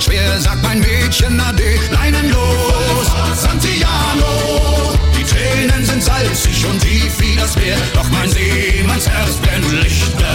fällt schwer, sagt mein Mädchen Ade. Leinen los, Santiano. Die Tränen sind salzig und tief wie das Meer, doch mein Seemannsherz brennt Lichter.